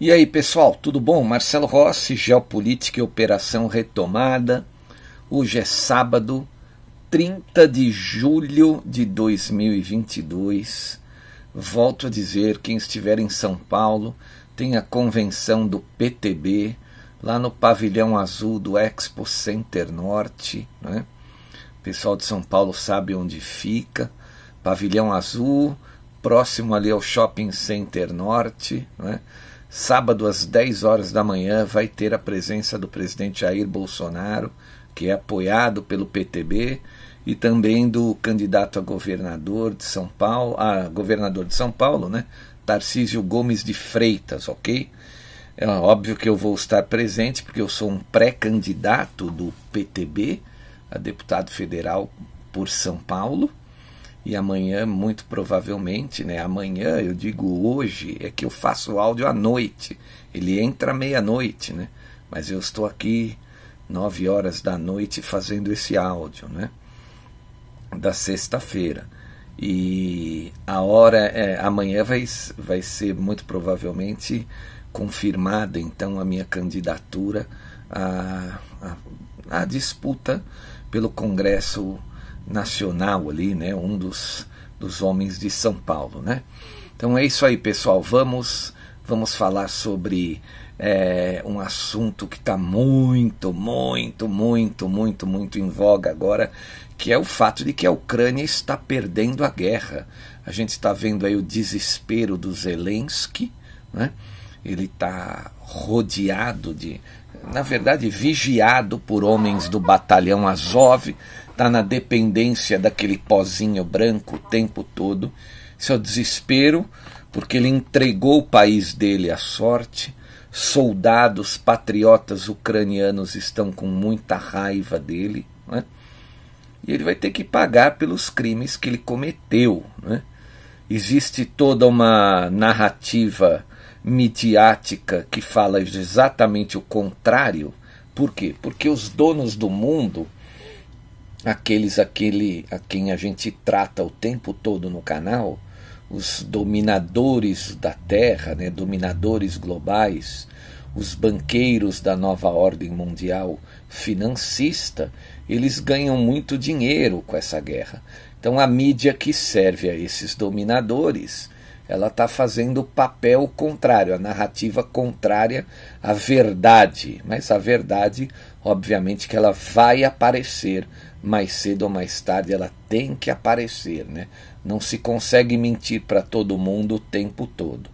E aí, pessoal, tudo bom? Marcelo Rossi, Geopolítica e Operação Retomada. Hoje é sábado, 30 de julho de 2022. Volto a dizer, quem estiver em São Paulo, tem a convenção do PTB lá no pavilhão azul do Expo Center Norte, né? O pessoal de São Paulo sabe onde fica. Pavilhão azul, próximo ali ao Shopping Center Norte, né? Sábado às 10 horas da manhã vai ter a presença do presidente Jair Bolsonaro, que é apoiado pelo PTB, e também do candidato a governador de São Paulo, a governador de São Paulo, né? Tarcísio Gomes de Freitas, ok? É óbvio que eu vou estar presente porque eu sou um pré-candidato do PTB a deputado federal por São Paulo e amanhã, muito provavelmente, né? Amanhã, eu digo hoje, é que eu faço áudio à noite. Ele entra meia-noite, né? Mas eu estou aqui nove horas da noite fazendo esse áudio, né? Da sexta-feira. E a hora, é, amanhã vai, vai ser muito provavelmente confirmada, então, a minha candidatura à, à, à disputa pelo Congresso nacional ali, né? Um dos, dos homens de São Paulo, né? Então é isso aí, pessoal. Vamos vamos falar sobre é, um assunto que está muito, muito, muito, muito, muito em voga agora, que é o fato de que a Ucrânia está perdendo a guerra. A gente está vendo aí o desespero do Zelensky, né? Ele está rodeado de, na verdade, vigiado por homens do batalhão Azov está na dependência daquele pozinho branco o tempo todo. Isso é desespero, porque ele entregou o país dele à sorte. Soldados patriotas ucranianos estão com muita raiva dele. Né? E ele vai ter que pagar pelos crimes que ele cometeu. Né? Existe toda uma narrativa midiática que fala exatamente o contrário. Por quê? Porque os donos do mundo aqueles aquele a quem a gente trata o tempo todo no canal, os dominadores da Terra, né, dominadores globais, os banqueiros da nova ordem mundial financista, eles ganham muito dinheiro com essa guerra. Então a mídia que serve a esses dominadores, ela está fazendo o papel contrário, a narrativa contrária à verdade. Mas a verdade, obviamente, que ela vai aparecer mais cedo ou mais tarde ela tem que aparecer, né? Não se consegue mentir para todo mundo o tempo todo.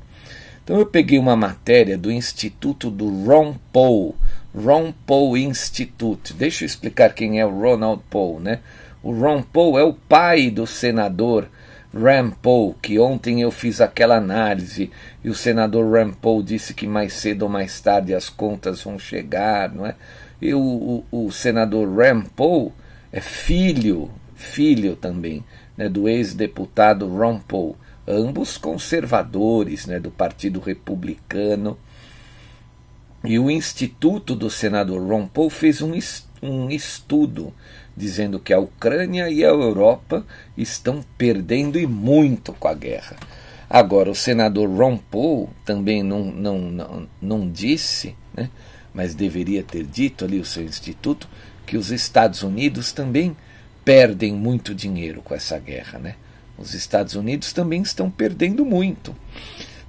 Então eu peguei uma matéria do Instituto do Ron Paul, Ron Paul Institute. Deixa eu explicar quem é o Ronald Paul, né? O Ron Paul é o pai do senador Rand Paul, que ontem eu fiz aquela análise e o senador Rand Paul disse que mais cedo ou mais tarde as contas vão chegar, não é? E o, o, o senador Rand Paul é filho, filho também, né, do ex-deputado Ron Paul, ambos conservadores né, do Partido Republicano. E o Instituto do senador Ron Paul fez um, um estudo dizendo que a Ucrânia e a Europa estão perdendo e muito com a guerra. Agora, o senador Ron Paul também não, não, não, não disse, né, mas deveria ter dito ali o seu instituto, que os Estados Unidos também perdem muito dinheiro com essa guerra. Né? Os Estados Unidos também estão perdendo muito.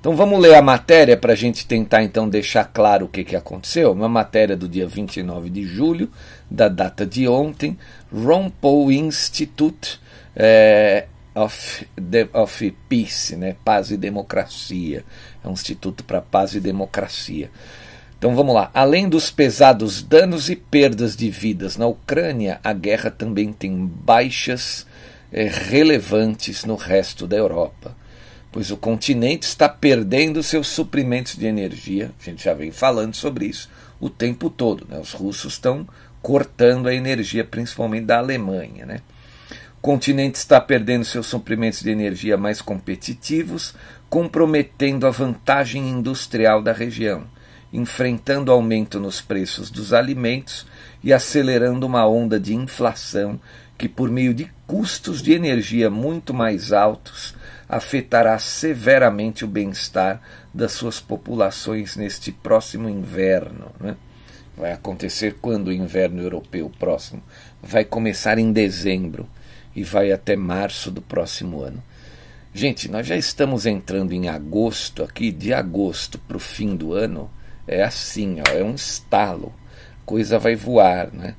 Então vamos ler a matéria para a gente tentar então deixar claro o que, que aconteceu. Uma matéria do dia 29 de julho, da data de ontem, Ron Paul Institute é, of, de, of Peace, né? Paz e Democracia. É um instituto para paz e democracia. Então vamos lá. Além dos pesados danos e perdas de vidas na Ucrânia, a guerra também tem baixas é, relevantes no resto da Europa pois o continente está perdendo seus suprimentos de energia. A gente já vem falando sobre isso o tempo todo. Né? Os russos estão cortando a energia, principalmente da Alemanha. Né? O continente está perdendo seus suprimentos de energia mais competitivos, comprometendo a vantagem industrial da região, enfrentando aumento nos preços dos alimentos e acelerando uma onda de inflação que, por meio de custos de energia muito mais altos, afetará severamente o bem-estar das suas populações neste próximo inverno. Né? Vai acontecer quando o inverno europeu próximo? Vai começar em dezembro e vai até março do próximo ano. Gente, nós já estamos entrando em agosto aqui, de agosto para o fim do ano, é assim, ó, é um estalo. Coisa vai voar, né?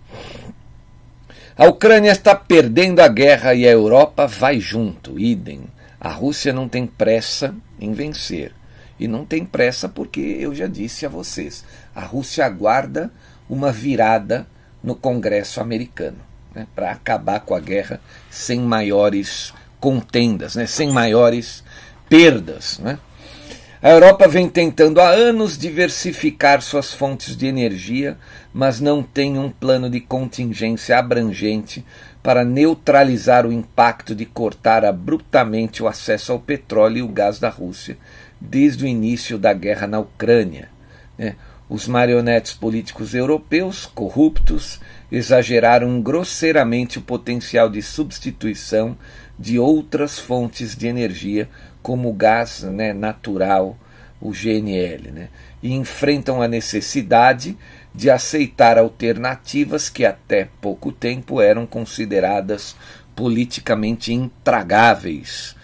A Ucrânia está perdendo a guerra e a Europa vai junto, idem. A Rússia não tem pressa em vencer. E não tem pressa porque eu já disse a vocês: a Rússia aguarda uma virada no Congresso americano né, para acabar com a guerra sem maiores contendas, né, sem maiores perdas. Né. A Europa vem tentando há anos diversificar suas fontes de energia, mas não tem um plano de contingência abrangente para neutralizar o impacto de cortar abruptamente o acesso ao petróleo e o gás da Rússia desde o início da guerra na Ucrânia. Né? Os marionetes políticos europeus, corruptos, exageraram grosseiramente o potencial de substituição de outras fontes de energia, como o gás né, natural, o GNL, né? e enfrentam a necessidade de aceitar alternativas que até pouco tempo eram consideradas politicamente intragáveis,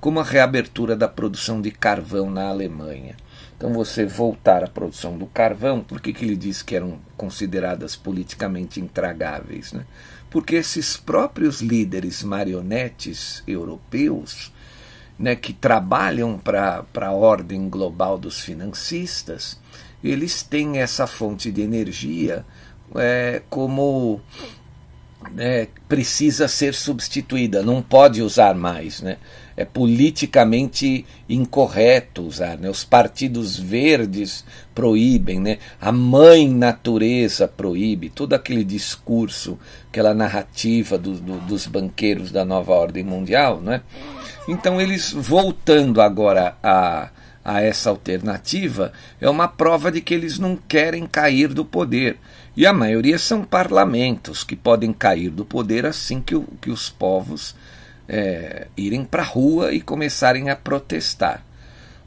como a reabertura da produção de carvão na Alemanha. Então, você voltar à produção do carvão, por que, que ele diz que eram consideradas politicamente intragáveis? Né? Porque esses próprios líderes marionetes europeus, né, que trabalham para a ordem global dos financistas, eles têm essa fonte de energia é, como é, precisa ser substituída, não pode usar mais. Né? É politicamente incorreto usar. Né? Os partidos verdes proíbem, né? a mãe natureza proíbe, todo aquele discurso, aquela narrativa do, do, dos banqueiros da nova ordem mundial. Né? Então, eles voltando agora a a essa alternativa é uma prova de que eles não querem cair do poder. E a maioria são parlamentos que podem cair do poder assim que, o, que os povos é, irem para a rua e começarem a protestar.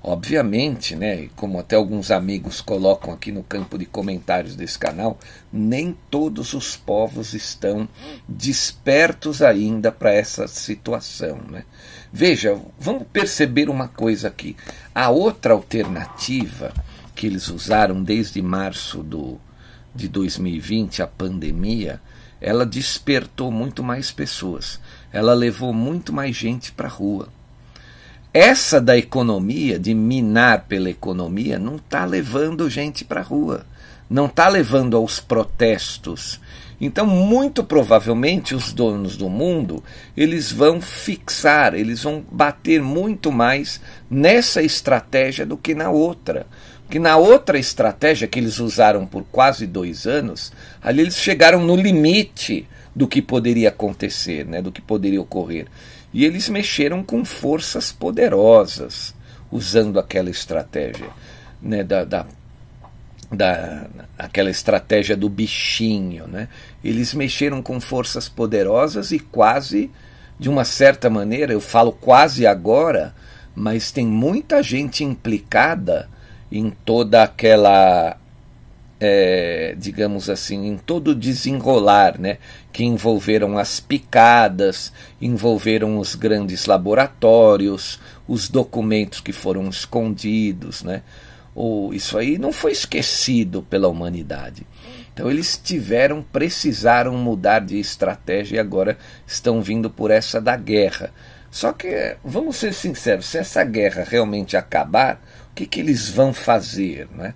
Obviamente, né, como até alguns amigos colocam aqui no campo de comentários desse canal, nem todos os povos estão despertos ainda para essa situação. Né? Veja, vamos perceber uma coisa aqui. A outra alternativa que eles usaram desde março do, de 2020, a pandemia, ela despertou muito mais pessoas. Ela levou muito mais gente para a rua. Essa da economia, de minar pela economia, não está levando gente para a rua. Não está levando aos protestos então, muito provavelmente, os donos do mundo, eles vão fixar, eles vão bater muito mais nessa estratégia do que na outra. Porque na outra estratégia que eles usaram por quase dois anos, ali eles chegaram no limite do que poderia acontecer, né, do que poderia ocorrer. E eles mexeram com forças poderosas usando aquela estratégia né, da, da da aquela estratégia do bichinho, né? Eles mexeram com forças poderosas e quase de uma certa maneira, eu falo quase agora, mas tem muita gente implicada em toda aquela é, digamos assim, em todo o desenrolar, né, que envolveram as picadas, envolveram os grandes laboratórios, os documentos que foram escondidos, né, ou isso aí não foi esquecido pela humanidade. Então eles tiveram, precisaram mudar de estratégia e agora estão vindo por essa da guerra. Só que, vamos ser sinceros, se essa guerra realmente acabar, o que, que eles vão fazer? Né?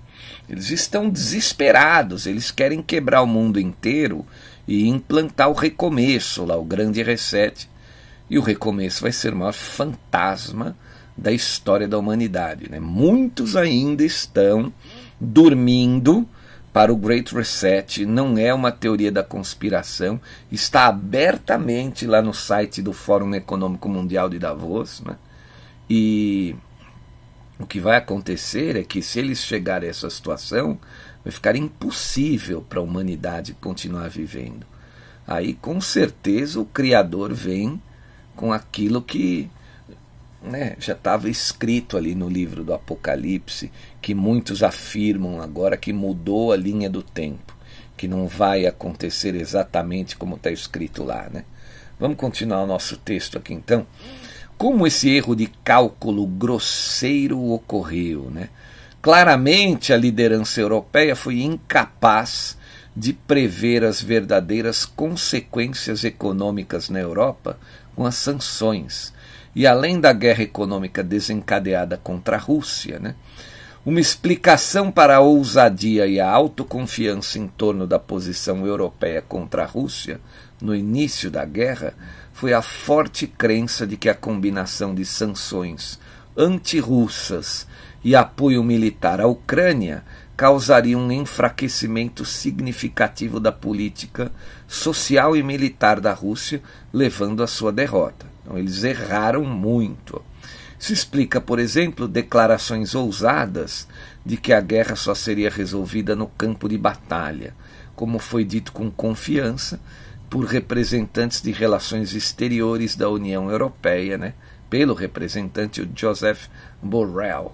Eles estão desesperados, eles querem quebrar o mundo inteiro e implantar o recomeço, lá, o grande reset. E o recomeço vai ser o maior fantasma da história da humanidade. Né? Muitos ainda estão dormindo para o Great Reset, não é uma teoria da conspiração, está abertamente lá no site do Fórum Econômico Mundial de Davos. Né? E o que vai acontecer é que, se eles chegarem a essa situação, vai ficar impossível para a humanidade continuar vivendo. Aí, com certeza, o Criador vem com aquilo que né, já estava escrito ali no livro do Apocalipse, que muitos afirmam agora que mudou a linha do tempo, que não vai acontecer exatamente como está escrito lá. Né? Vamos continuar o nosso texto aqui então. Como esse erro de cálculo grosseiro ocorreu? Né? Claramente a liderança europeia foi incapaz de prever as verdadeiras consequências econômicas na Europa com as sanções e além da guerra econômica desencadeada contra a Rússia, né, uma explicação para a ousadia e a autoconfiança em torno da posição europeia contra a Rússia no início da guerra foi a forte crença de que a combinação de sanções antirrussas e apoio militar à Ucrânia causaria um enfraquecimento significativo da política social e militar da Rússia, levando à sua derrota. Então, eles erraram muito. Isso explica, por exemplo, declarações ousadas de que a guerra só seria resolvida no campo de batalha, como foi dito com confiança por representantes de relações exteriores da União Europeia, né, pelo representante Joseph Borrell.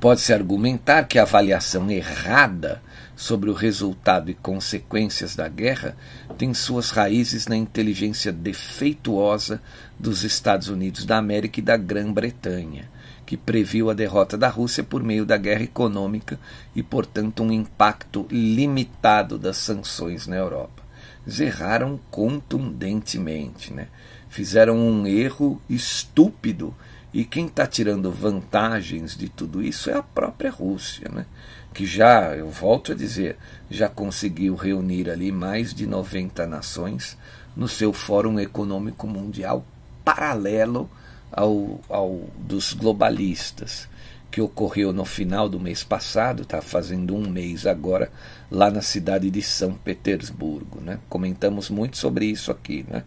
Pode-se argumentar que a avaliação errada sobre o resultado e consequências da guerra tem suas raízes na inteligência defeituosa dos Estados Unidos da América e da Grã-Bretanha, que previu a derrota da Rússia por meio da guerra econômica e, portanto, um impacto limitado das sanções na Europa. Eles erraram contundentemente, né? fizeram um erro estúpido e quem está tirando vantagens de tudo isso é a própria Rússia, né? que já, eu volto a dizer, já conseguiu reunir ali mais de 90 nações no seu Fórum Econômico Mundial paralelo ao, ao dos globalistas, que ocorreu no final do mês passado, está fazendo um mês agora, lá na cidade de São Petersburgo. Né? Comentamos muito sobre isso aqui. Né?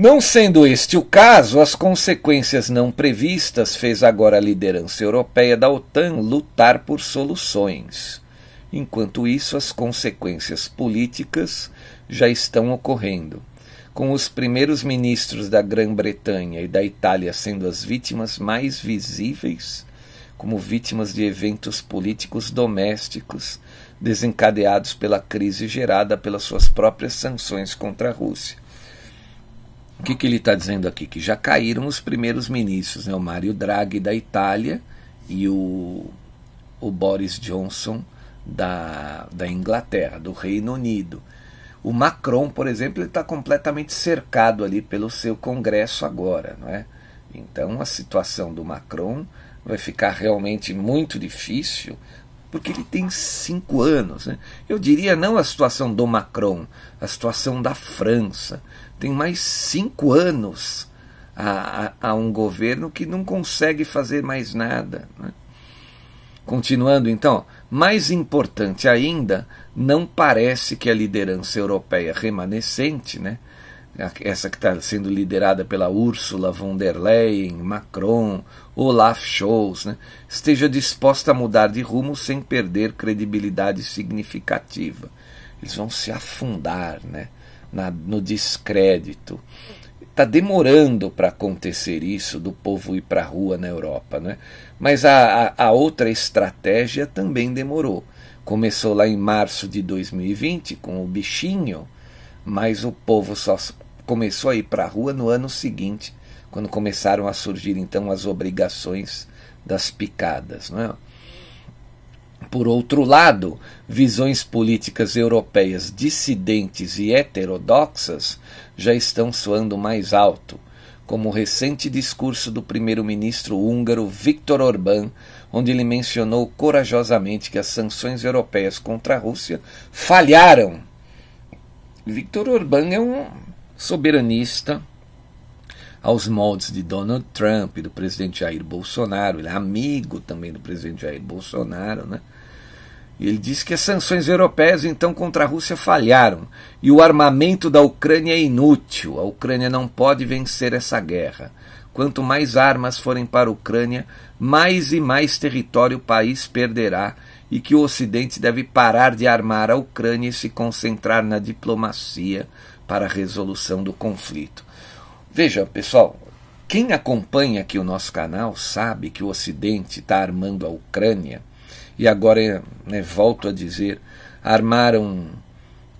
Não sendo este o caso, as consequências não previstas fez agora a liderança europeia da OTAN lutar por soluções. Enquanto isso, as consequências políticas já estão ocorrendo, com os primeiros ministros da Grã-Bretanha e da Itália sendo as vítimas mais visíveis, como vítimas de eventos políticos domésticos desencadeados pela crise gerada pelas suas próprias sanções contra a Rússia o que, que ele está dizendo aqui? Que já caíram os primeiros ministros, né? o Mário Draghi da Itália e o, o Boris Johnson da, da Inglaterra, do Reino Unido. O Macron, por exemplo, está completamente cercado ali pelo seu Congresso agora, não é? Então a situação do Macron vai ficar realmente muito difícil, porque ele tem cinco anos. Né? Eu diria não a situação do Macron, a situação da França, tem mais cinco anos a, a, a um governo que não consegue fazer mais nada. Né? Continuando então, mais importante ainda, não parece que a liderança europeia remanescente né, essa que está sendo liderada pela Ursula von der Leyen, Macron, Olaf Scholz, né, esteja disposta a mudar de rumo sem perder credibilidade significativa. Eles vão se afundar né, na, no descrédito. Está demorando para acontecer isso do povo ir para a rua na Europa. Né? Mas a, a, a outra estratégia também demorou. Começou lá em março de 2020 com o bichinho, mas o povo só começou a ir para a rua no ano seguinte, quando começaram a surgir então as obrigações das picadas. Não é? Por outro lado, visões políticas europeias dissidentes e heterodoxas já estão soando mais alto, como o recente discurso do primeiro-ministro húngaro Viktor Orbán, onde ele mencionou corajosamente que as sanções europeias contra a Rússia falharam. Viktor Orbán é um soberanista aos moldes de Donald Trump e do presidente Jair Bolsonaro. Ele é amigo também do presidente Jair Bolsonaro, né? E ele disse que as sanções europeias então contra a Rússia falharam e o armamento da Ucrânia é inútil. A Ucrânia não pode vencer essa guerra. Quanto mais armas forem para a Ucrânia, mais e mais território o país perderá e que o Ocidente deve parar de armar a Ucrânia e se concentrar na diplomacia, para a resolução do conflito. Veja, pessoal, quem acompanha aqui o nosso canal sabe que o Ocidente está armando a Ucrânia e agora, né, volto a dizer, armaram,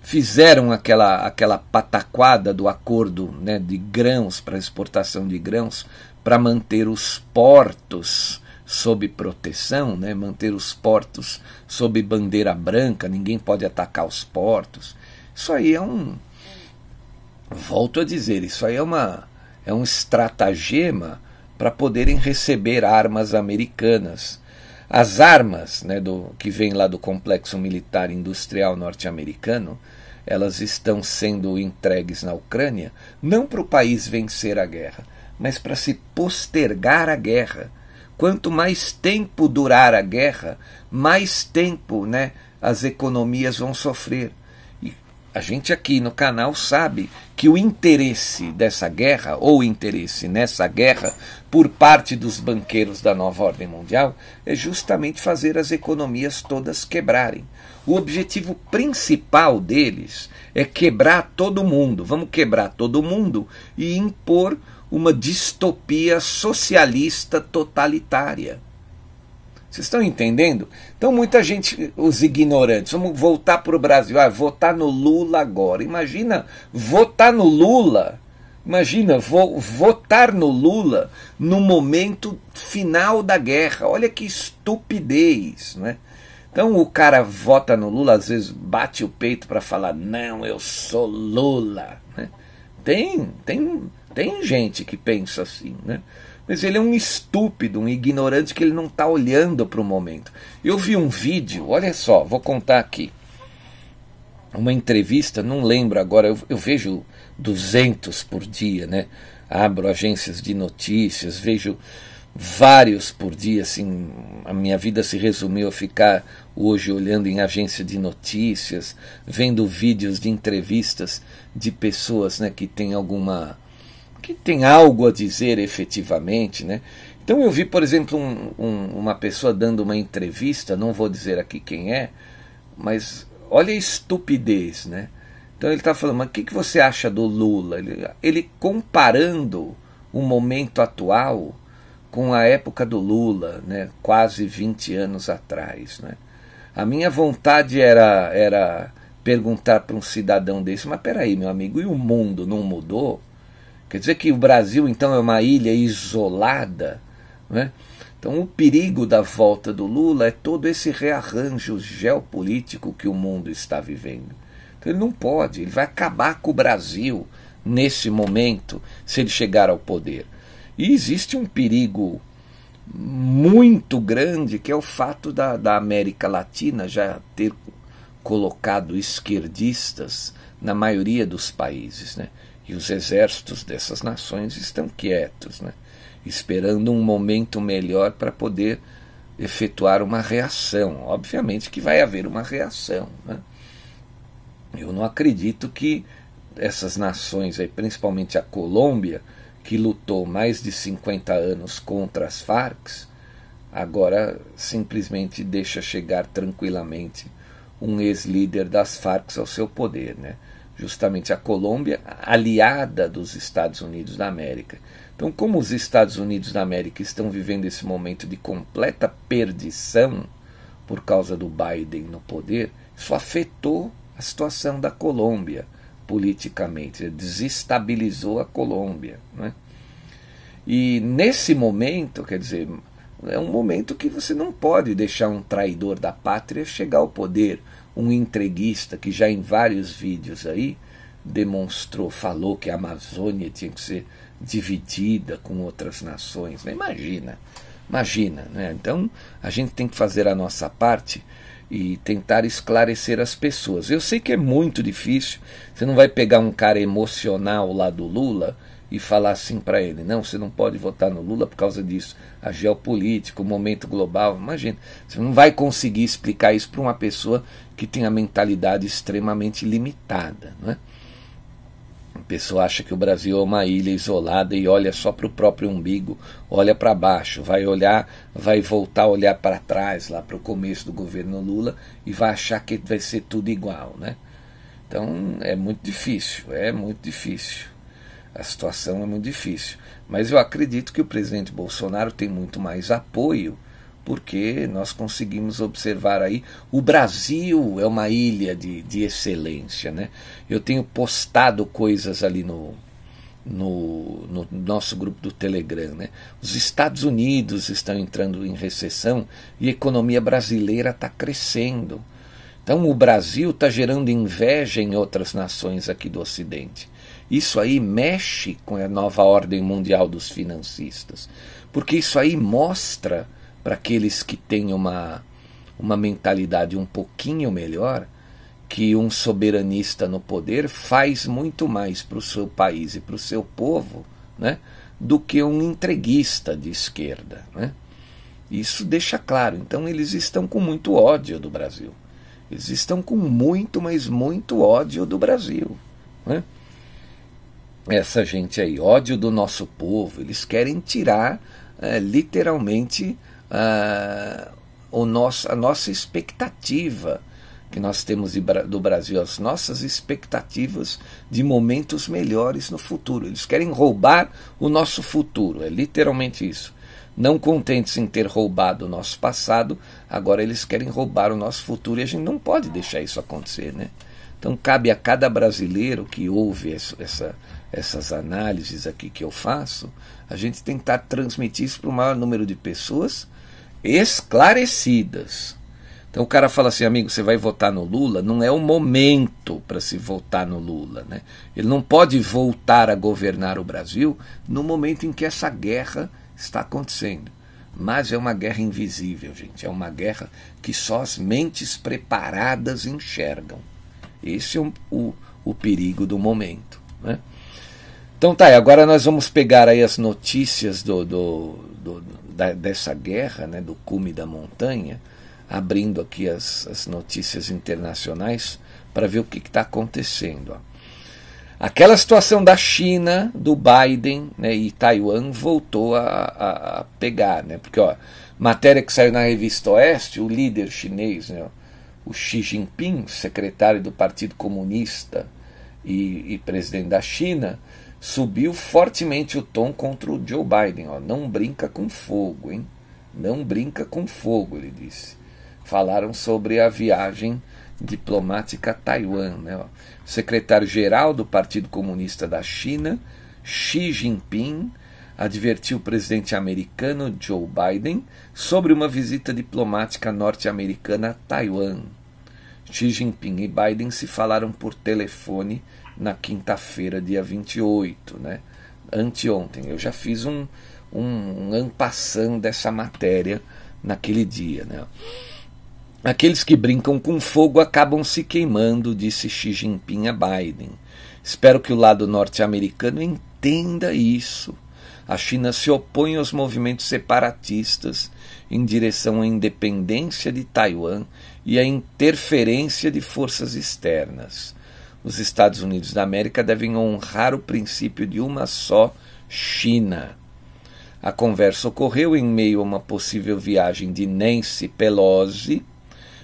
fizeram aquela, aquela pataquada do acordo né, de grãos para exportação de grãos para manter os portos sob proteção, né, manter os portos sob bandeira branca, ninguém pode atacar os portos. Isso aí é um, volto a dizer, isso aí é, uma, é um estratagema para poderem receber armas americanas. As armas né, do, que vêm lá do complexo militar industrial norte-americano, elas estão sendo entregues na Ucrânia não para o país vencer a guerra, mas para se postergar a guerra. Quanto mais tempo durar a guerra, mais tempo né, as economias vão sofrer a gente aqui no canal sabe que o interesse dessa guerra, ou interesse nessa guerra, por parte dos banqueiros da nova ordem mundial, é justamente fazer as economias todas quebrarem. O objetivo principal deles é quebrar todo mundo. Vamos quebrar todo mundo e impor uma distopia socialista totalitária. Vocês estão entendendo? Então, muita gente, os ignorantes, vamos voltar para o Brasil, ah, votar no Lula agora. Imagina votar no Lula, imagina vo votar no Lula no momento final da guerra. Olha que estupidez, né? Então o cara vota no Lula, às vezes bate o peito para falar, não, eu sou Lula. Né? Tem, tem, tem gente que pensa assim, né? Mas ele é um estúpido, um ignorante que ele não está olhando para o momento. Eu vi um vídeo, olha só, vou contar aqui. Uma entrevista, não lembro agora, eu, eu vejo 200 por dia, né? Abro agências de notícias, vejo vários por dia, assim, a minha vida se resumiu a ficar hoje olhando em agência de notícias, vendo vídeos de entrevistas de pessoas, né, que têm alguma que tem algo a dizer efetivamente, né? Então eu vi, por exemplo, um, um, uma pessoa dando uma entrevista, não vou dizer aqui quem é, mas olha a estupidez, né? Então ele está falando, mas o que, que você acha do Lula? Ele, ele comparando o momento atual com a época do Lula, né? quase 20 anos atrás. Né? A minha vontade era, era perguntar para um cidadão desse, mas peraí, meu amigo, e o mundo não mudou? Quer dizer que o Brasil, então, é uma ilha isolada? Né? Então, o perigo da volta do Lula é todo esse rearranjo geopolítico que o mundo está vivendo. Então, ele não pode, ele vai acabar com o Brasil nesse momento, se ele chegar ao poder. E existe um perigo muito grande, que é o fato da, da América Latina já ter colocado esquerdistas na maioria dos países. Né? E os exércitos dessas nações estão quietos, né? esperando um momento melhor para poder efetuar uma reação. Obviamente que vai haver uma reação. Né? Eu não acredito que essas nações, aí, principalmente a Colômbia, que lutou mais de 50 anos contra as Farc, agora simplesmente deixa chegar tranquilamente um ex-líder das Farc ao seu poder, né? Justamente a Colômbia, aliada dos Estados Unidos da América. Então, como os Estados Unidos da América estão vivendo esse momento de completa perdição por causa do Biden no poder, isso afetou a situação da Colômbia politicamente, desestabilizou a Colômbia. Né? E nesse momento, quer dizer, é um momento que você não pode deixar um traidor da pátria chegar ao poder um entreguista que já em vários vídeos aí demonstrou, falou que a Amazônia tinha que ser dividida com outras nações. Né? Imagina, imagina. Né? Então a gente tem que fazer a nossa parte e tentar esclarecer as pessoas. Eu sei que é muito difícil, você não vai pegar um cara emocional lá do Lula e falar assim para ele: não, você não pode votar no Lula por causa disso. A geopolítica, o momento global. Imagina, você não vai conseguir explicar isso para uma pessoa que tem a mentalidade extremamente limitada. Né? A pessoa acha que o Brasil é uma ilha isolada e olha só para o próprio umbigo, olha para baixo, vai olhar, vai voltar a olhar para trás, lá para o começo do governo Lula, e vai achar que vai ser tudo igual. Né? Então é muito difícil, é muito difícil. A situação é muito difícil. Mas eu acredito que o presidente Bolsonaro tem muito mais apoio, porque nós conseguimos observar aí. O Brasil é uma ilha de, de excelência. Né? Eu tenho postado coisas ali no, no, no, nosso grupo do Telegram. Né? Os Estados Unidos estão entrando em recessão e a economia brasileira está crescendo. Então o Brasil está gerando inveja em outras nações aqui do Ocidente. Isso aí mexe com a nova ordem mundial dos financistas, porque isso aí mostra para aqueles que têm uma, uma mentalidade um pouquinho melhor que um soberanista no poder faz muito mais para o seu país e para o seu povo né, do que um entreguista de esquerda. Né? Isso deixa claro. Então eles estão com muito ódio do Brasil. Eles estão com muito, mas muito ódio do Brasil. Né? Essa gente aí, ódio do nosso povo, eles querem tirar é, literalmente uh, o nosso, a nossa expectativa que nós temos de, do Brasil, as nossas expectativas de momentos melhores no futuro. Eles querem roubar o nosso futuro, é literalmente isso. Não contentes em ter roubado o nosso passado, agora eles querem roubar o nosso futuro e a gente não pode deixar isso acontecer, né? Então cabe a cada brasileiro que ouve essa, essas análises aqui que eu faço, a gente tentar transmitir isso para o maior número de pessoas esclarecidas. Então o cara fala assim, amigo, você vai votar no Lula? Não é o momento para se votar no Lula. Né? Ele não pode voltar a governar o Brasil no momento em que essa guerra está acontecendo. Mas é uma guerra invisível, gente. É uma guerra que só as mentes preparadas enxergam. Esse é o, o, o perigo do momento. Né? Então tá, agora nós vamos pegar aí as notícias do, do, do da, dessa guerra, né, do cume da montanha, abrindo aqui as, as notícias internacionais para ver o que está acontecendo. Ó. Aquela situação da China, do Biden né, e Taiwan voltou a, a, a, pegar, né, porque ó, matéria que saiu na revista Oeste, o líder chinês, né, o Xi Jinping, secretário do Partido Comunista e, e presidente da China, subiu fortemente o tom contra o Joe Biden. Ó, não brinca com fogo, hein? Não brinca com fogo, ele disse. Falaram sobre a viagem diplomática a Taiwan. Né? O secretário-geral do Partido Comunista da China, Xi Jinping, advertiu o presidente americano Joe Biden sobre uma visita diplomática norte-americana a Taiwan. Xi Jinping e Biden se falaram por telefone na quinta-feira, dia 28, né? anteontem. Eu já fiz um, um, um dessa matéria naquele dia. Né? Aqueles que brincam com fogo acabam se queimando, disse Xi Jinping a Biden. Espero que o lado norte-americano entenda isso. A China se opõe aos movimentos separatistas em direção à independência de Taiwan e à interferência de forças externas. Os Estados Unidos da América devem honrar o princípio de uma só China. A conversa ocorreu em meio a uma possível viagem de Nancy Pelosi,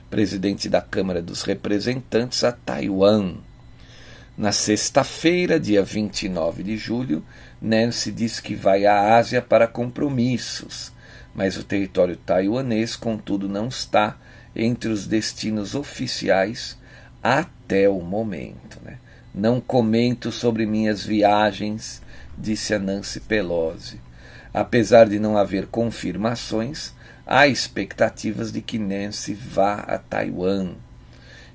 presidente da Câmara dos Representantes, a Taiwan. Na sexta-feira, dia 29 de julho, Nancy disse que vai à Ásia para compromissos, mas o território taiwanês, contudo, não está entre os destinos oficiais até o momento. Né? Não comento sobre minhas viagens, disse a Nancy Pelosi. Apesar de não haver confirmações, há expectativas de que Nancy vá a Taiwan.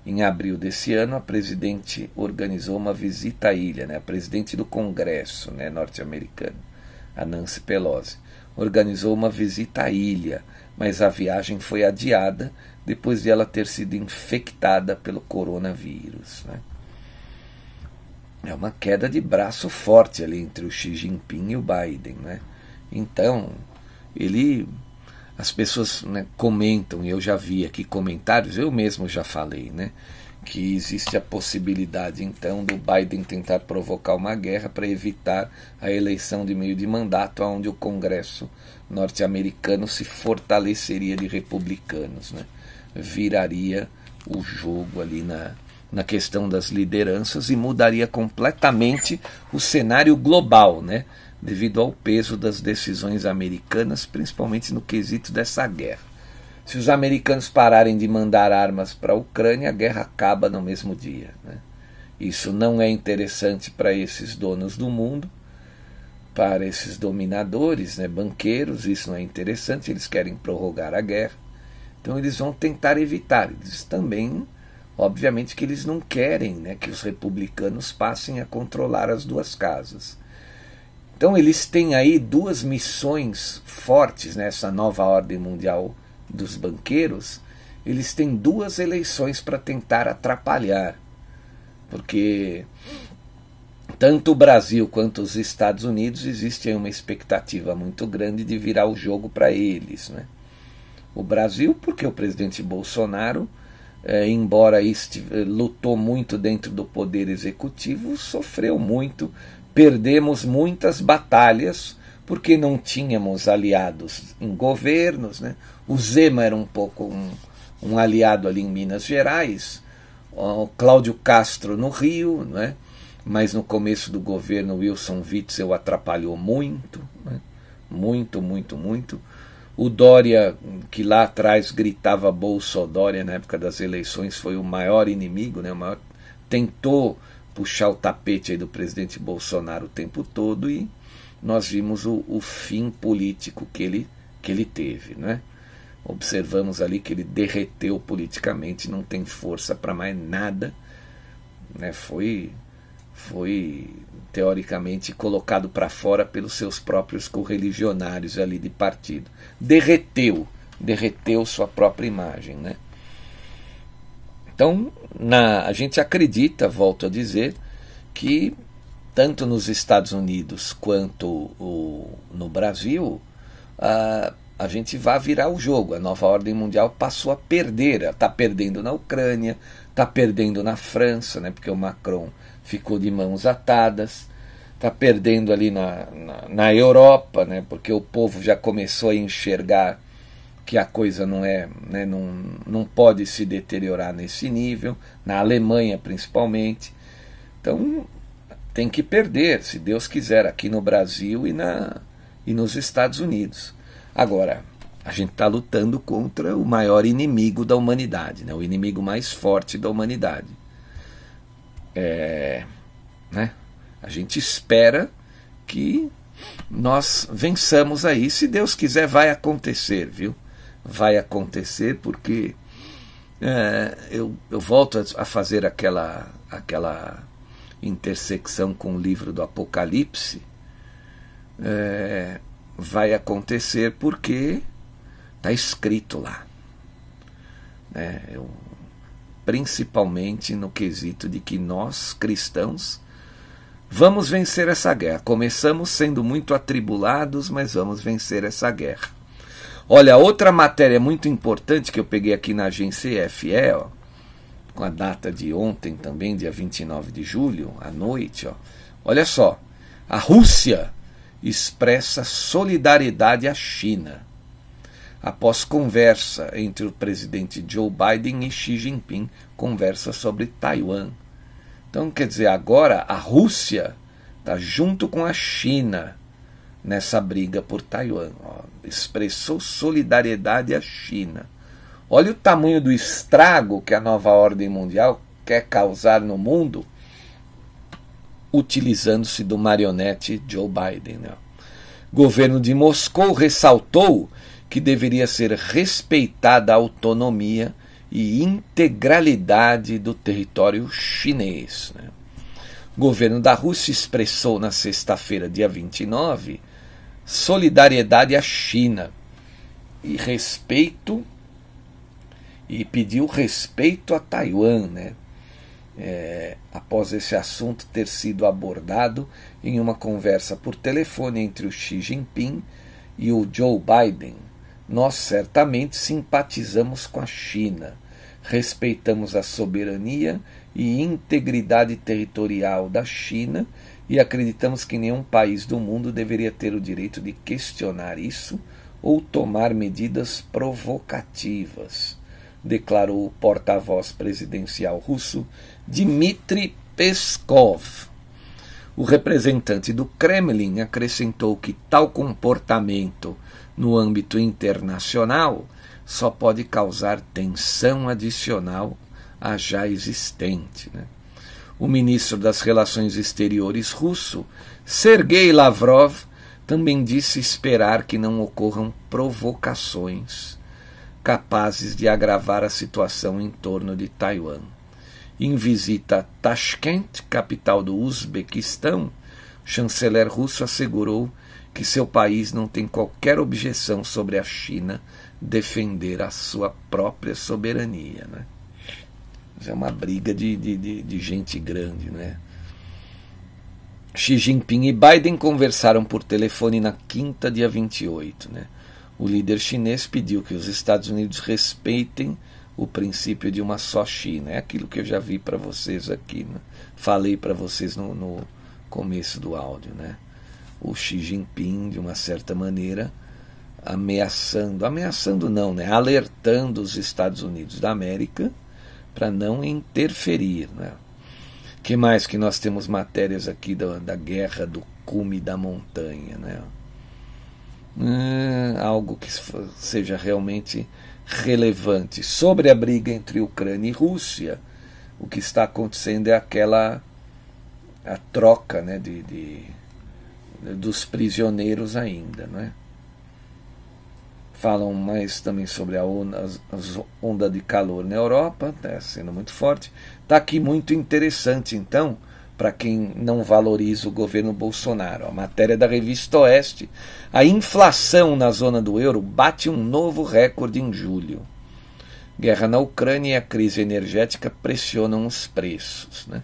Em abril desse ano, a presidente organizou uma visita à ilha, né? a presidente do Congresso né, norte-americano, a Nancy Pelosi, organizou uma visita à ilha, mas a viagem foi adiada depois de ela ter sido infectada pelo coronavírus. Né? É uma queda de braço forte ali entre o Xi Jinping e o Biden. Né? Então, ele. As pessoas né, comentam, e eu já vi aqui comentários, eu mesmo já falei, né? Que existe a possibilidade, então, do Biden tentar provocar uma guerra para evitar a eleição de meio de mandato, onde o Congresso norte-americano se fortaleceria de republicanos. Né? Viraria o jogo ali na, na questão das lideranças e mudaria completamente o cenário global, né? devido ao peso das decisões americanas, principalmente no quesito dessa guerra. Se os americanos pararem de mandar armas para a Ucrânia, a guerra acaba no mesmo dia. Né? Isso não é interessante para esses donos do mundo, para esses dominadores, né, banqueiros, isso não é interessante, eles querem prorrogar a guerra. Então eles vão tentar evitar. Eles também, obviamente, que eles não querem né, que os republicanos passem a controlar as duas casas. Então eles têm aí duas missões fortes nessa nova ordem mundial dos banqueiros. Eles têm duas eleições para tentar atrapalhar, porque tanto o Brasil quanto os Estados Unidos existe uma expectativa muito grande de virar o jogo para eles, né? O Brasil, porque o presidente Bolsonaro, é, embora estive, lutou muito dentro do poder executivo, sofreu muito, perdemos muitas batalhas porque não tínhamos aliados em governos. Né? O Zema era um pouco um, um aliado ali em Minas Gerais, o Cláudio Castro no Rio, né? mas no começo do governo Wilson Witzel atrapalhou muito, né? muito, muito, muito. O Dória, que lá atrás gritava Bolsodória na época das eleições, foi o maior inimigo, né? maior, tentou puxar o tapete do presidente Bolsonaro o tempo todo e nós vimos o, o fim político que ele, que ele teve. Né? Observamos ali que ele derreteu politicamente, não tem força para mais nada. Né? Foi, foi teoricamente colocado para fora pelos seus próprios correligionários ali de partido. Derreteu, derreteu sua própria imagem, né? Então, na, a gente acredita, volto a dizer, que tanto nos Estados Unidos quanto o, no Brasil, a, a gente vai virar o jogo. A nova ordem mundial passou a perder. Está perdendo na Ucrânia, está perdendo na França, né, porque o Macron ficou de mãos atadas, está perdendo ali na, na, na, Europa, né, porque o povo já começou a enxergar que a coisa não é, né, não, não pode se deteriorar nesse nível, na Alemanha principalmente. Então tem que perder, se Deus quiser, aqui no Brasil e, na, e nos Estados Unidos. Agora, a gente está lutando contra o maior inimigo da humanidade, né, o inimigo mais forte da humanidade. É? A gente espera que nós vençamos aí. Se Deus quiser, vai acontecer, viu? Vai acontecer porque é, eu, eu volto a fazer aquela, aquela intersecção com o livro do Apocalipse. É, vai acontecer porque está escrito lá. Né? Eu, principalmente no quesito de que nós, cristãos, vamos vencer essa guerra. Começamos sendo muito atribulados, mas vamos vencer essa guerra. Olha, outra matéria muito importante que eu peguei aqui na agência EFE, ó, com a data de ontem também, dia 29 de julho, à noite. Ó. Olha só, a Rússia expressa solidariedade à China após conversa entre o presidente Joe Biden e Xi Jinping, conversa sobre Taiwan. Então, quer dizer, agora a Rússia está junto com a China nessa briga por Taiwan. Ó, expressou solidariedade à China. Olha o tamanho do estrago que a nova ordem mundial quer causar no mundo utilizando-se do marionete Joe Biden. Né? Governo de Moscou ressaltou que deveria ser respeitada a autonomia e integralidade do território chinês. Né? O governo da Rússia expressou na sexta-feira, dia 29, solidariedade à China e respeito e pediu respeito a Taiwan, né? É, após esse assunto ter sido abordado em uma conversa por telefone entre o Xi Jinping e o Joe Biden. Nós certamente simpatizamos com a China, respeitamos a soberania e integridade territorial da China e acreditamos que nenhum país do mundo deveria ter o direito de questionar isso ou tomar medidas provocativas, declarou o porta-voz presidencial russo Dmitry Peskov. O representante do Kremlin acrescentou que tal comportamento no âmbito internacional só pode causar tensão adicional à já existente. Né? O ministro das Relações Exteriores russo, Sergei Lavrov, também disse esperar que não ocorram provocações capazes de agravar a situação em torno de Taiwan. Em visita a Tashkent, capital do Uzbequistão, o chanceler russo assegurou que seu país não tem qualquer objeção sobre a China defender a sua própria soberania. Né? É uma briga de, de, de, de gente grande. Né? Xi Jinping e Biden conversaram por telefone na quinta, dia 28. Né? O líder chinês pediu que os Estados Unidos respeitem o princípio de uma só China. É aquilo que eu já vi para vocês aqui, né? falei para vocês no, no começo do áudio. Né? o Xi Jinping, de uma certa maneira, ameaçando, ameaçando não, né, alertando os Estados Unidos da América para não interferir. Né? que mais que nós temos matérias aqui da, da guerra do cume da montanha? Né? Hum, algo que seja realmente relevante. Sobre a briga entre Ucrânia e Rússia, o que está acontecendo é aquela a troca né, de, de dos prisioneiros ainda, né? Falam mais também sobre a onda, as onda de calor na Europa, tá sendo muito forte. Está aqui muito interessante, então, para quem não valoriza o governo Bolsonaro. A matéria da revista Oeste. A inflação na zona do euro bate um novo recorde em julho. Guerra na Ucrânia e a crise energética pressionam os preços. Né?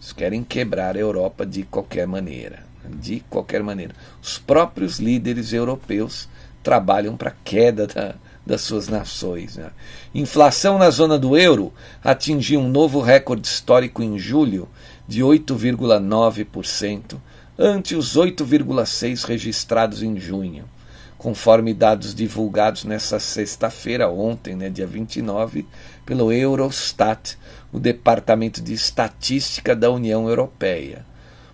Eles querem quebrar a Europa de qualquer maneira de qualquer maneira. Os próprios líderes europeus trabalham para a queda da, das suas nações. Né? Inflação na zona do euro atingiu um novo recorde histórico em julho de 8,9%, ante os 8,6% registrados em junho. Conforme dados divulgados nessa sexta-feira, ontem, né, dia 29, pelo Eurostat, o Departamento de Estatística da União Europeia.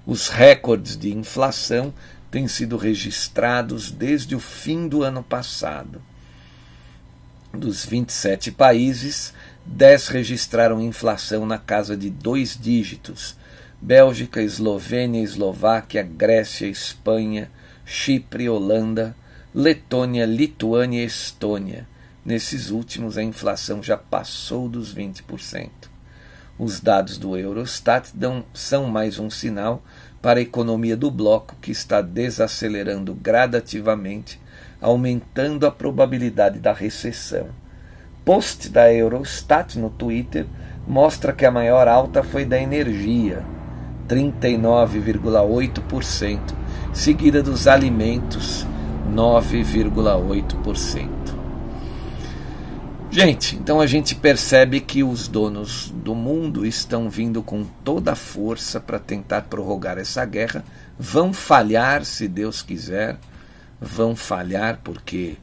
Os recordes de inflação têm sido registrados desde o fim do ano passado. Dos 27 países, 10 registraram inflação na casa de dois dígitos: Bélgica, Eslovênia, Eslováquia, Grécia, Espanha, Chipre, Holanda, Letônia, Lituânia e Estônia. Nesses últimos, a inflação já passou dos 20%. Os dados do Eurostat dão, são mais um sinal para a economia do bloco que está desacelerando gradativamente, aumentando a probabilidade da recessão. Post da Eurostat no Twitter mostra que a maior alta foi da energia, 39,8%, seguida dos alimentos, 9,8%. Gente, então a gente percebe que os donos do mundo estão vindo com toda a força para tentar prorrogar essa guerra. Vão falhar, se Deus quiser, vão falhar porque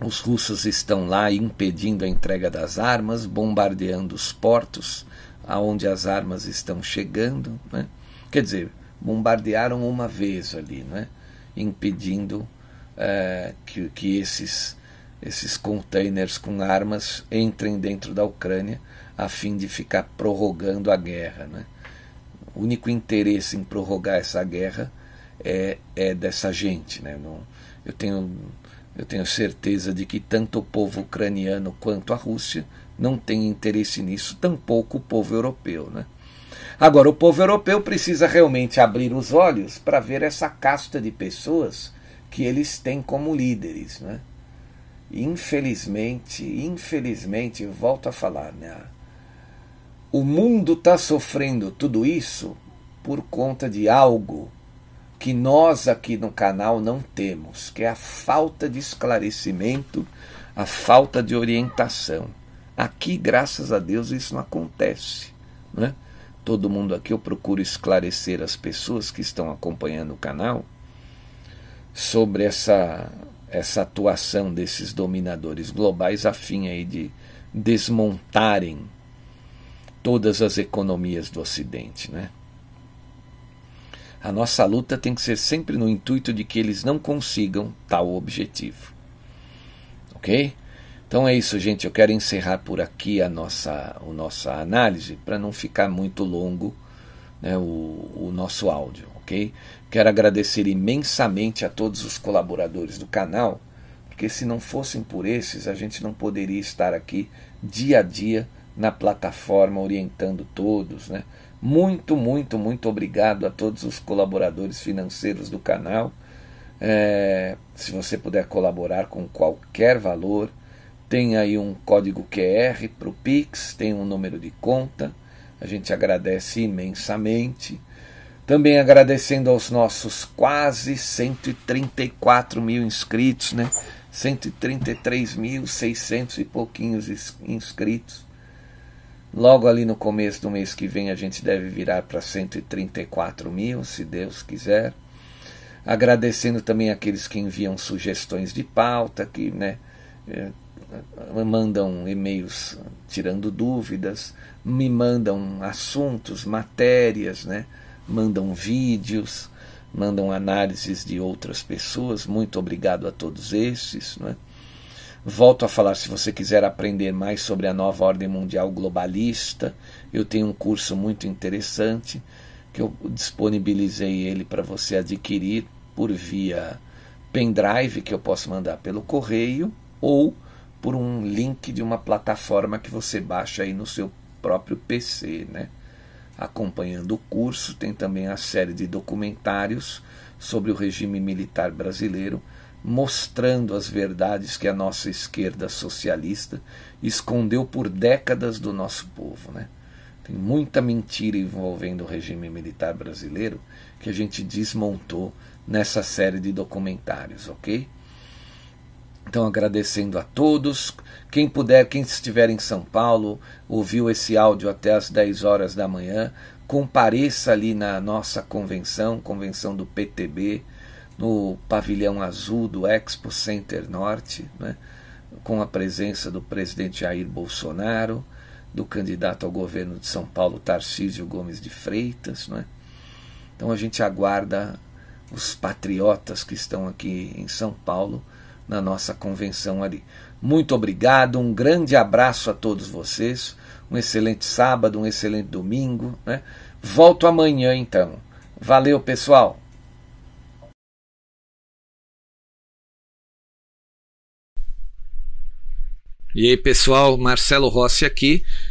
os russos estão lá impedindo a entrega das armas, bombardeando os portos aonde as armas estão chegando. Né? Quer dizer, bombardearam uma vez ali, né? impedindo é, que, que esses esses containers com armas entrem dentro da Ucrânia a fim de ficar prorrogando a guerra. Né? O único interesse em prorrogar essa guerra é, é dessa gente. Né? Não, eu, tenho, eu tenho certeza de que tanto o povo ucraniano quanto a Rússia não tem interesse nisso, tampouco o povo europeu. Né? Agora, o povo europeu precisa realmente abrir os olhos para ver essa casta de pessoas que eles têm como líderes. Né? Infelizmente, infelizmente, volto a falar, né? O mundo está sofrendo tudo isso por conta de algo que nós aqui no canal não temos, que é a falta de esclarecimento, a falta de orientação. Aqui, graças a Deus, isso não acontece. Né? Todo mundo aqui eu procuro esclarecer as pessoas que estão acompanhando o canal sobre essa essa atuação desses dominadores globais a fim aí de desmontarem todas as economias do Ocidente, né? A nossa luta tem que ser sempre no intuito de que eles não consigam tal objetivo. Ok? Então é isso, gente. Eu quero encerrar por aqui a nossa, a nossa análise para não ficar muito longo né, o, o nosso áudio, ok? Quero agradecer imensamente a todos os colaboradores do canal, porque se não fossem por esses, a gente não poderia estar aqui dia a dia na plataforma orientando todos, né? Muito, muito, muito obrigado a todos os colaboradores financeiros do canal. É, se você puder colaborar com qualquer valor, tem aí um código QR para o Pix, tem um número de conta. A gente agradece imensamente. Também agradecendo aos nossos quase 134 mil inscritos, né? 133.600 e pouquinhos inscritos. Logo ali no começo do mês que vem a gente deve virar para 134 mil, se Deus quiser. Agradecendo também aqueles que enviam sugestões de pauta, que né, eh, mandam e-mails tirando dúvidas, me mandam assuntos, matérias, né? Mandam vídeos, mandam análises de outras pessoas. Muito obrigado a todos esses. Né? Volto a falar, se você quiser aprender mais sobre a nova ordem mundial globalista, eu tenho um curso muito interessante que eu disponibilizei ele para você adquirir por via pendrive que eu posso mandar pelo correio ou por um link de uma plataforma que você baixa aí no seu próprio PC, né? Acompanhando o curso, tem também a série de documentários sobre o regime militar brasileiro, mostrando as verdades que a nossa esquerda socialista escondeu por décadas do nosso povo. Né? Tem muita mentira envolvendo o regime militar brasileiro que a gente desmontou nessa série de documentários, ok? Então, agradecendo a todos. Quem puder, quem estiver em São Paulo, ouviu esse áudio até as 10 horas da manhã, compareça ali na nossa convenção, convenção do PTB, no pavilhão azul do Expo Center Norte, né, com a presença do presidente Jair Bolsonaro, do candidato ao governo de São Paulo, Tarcísio Gomes de Freitas. Né. Então a gente aguarda os patriotas que estão aqui em São Paulo na nossa convenção ali. Muito obrigado, um grande abraço a todos vocês, um excelente sábado, um excelente domingo. Né? Volto amanhã então. Valeu, pessoal! E aí, pessoal, Marcelo Rossi aqui.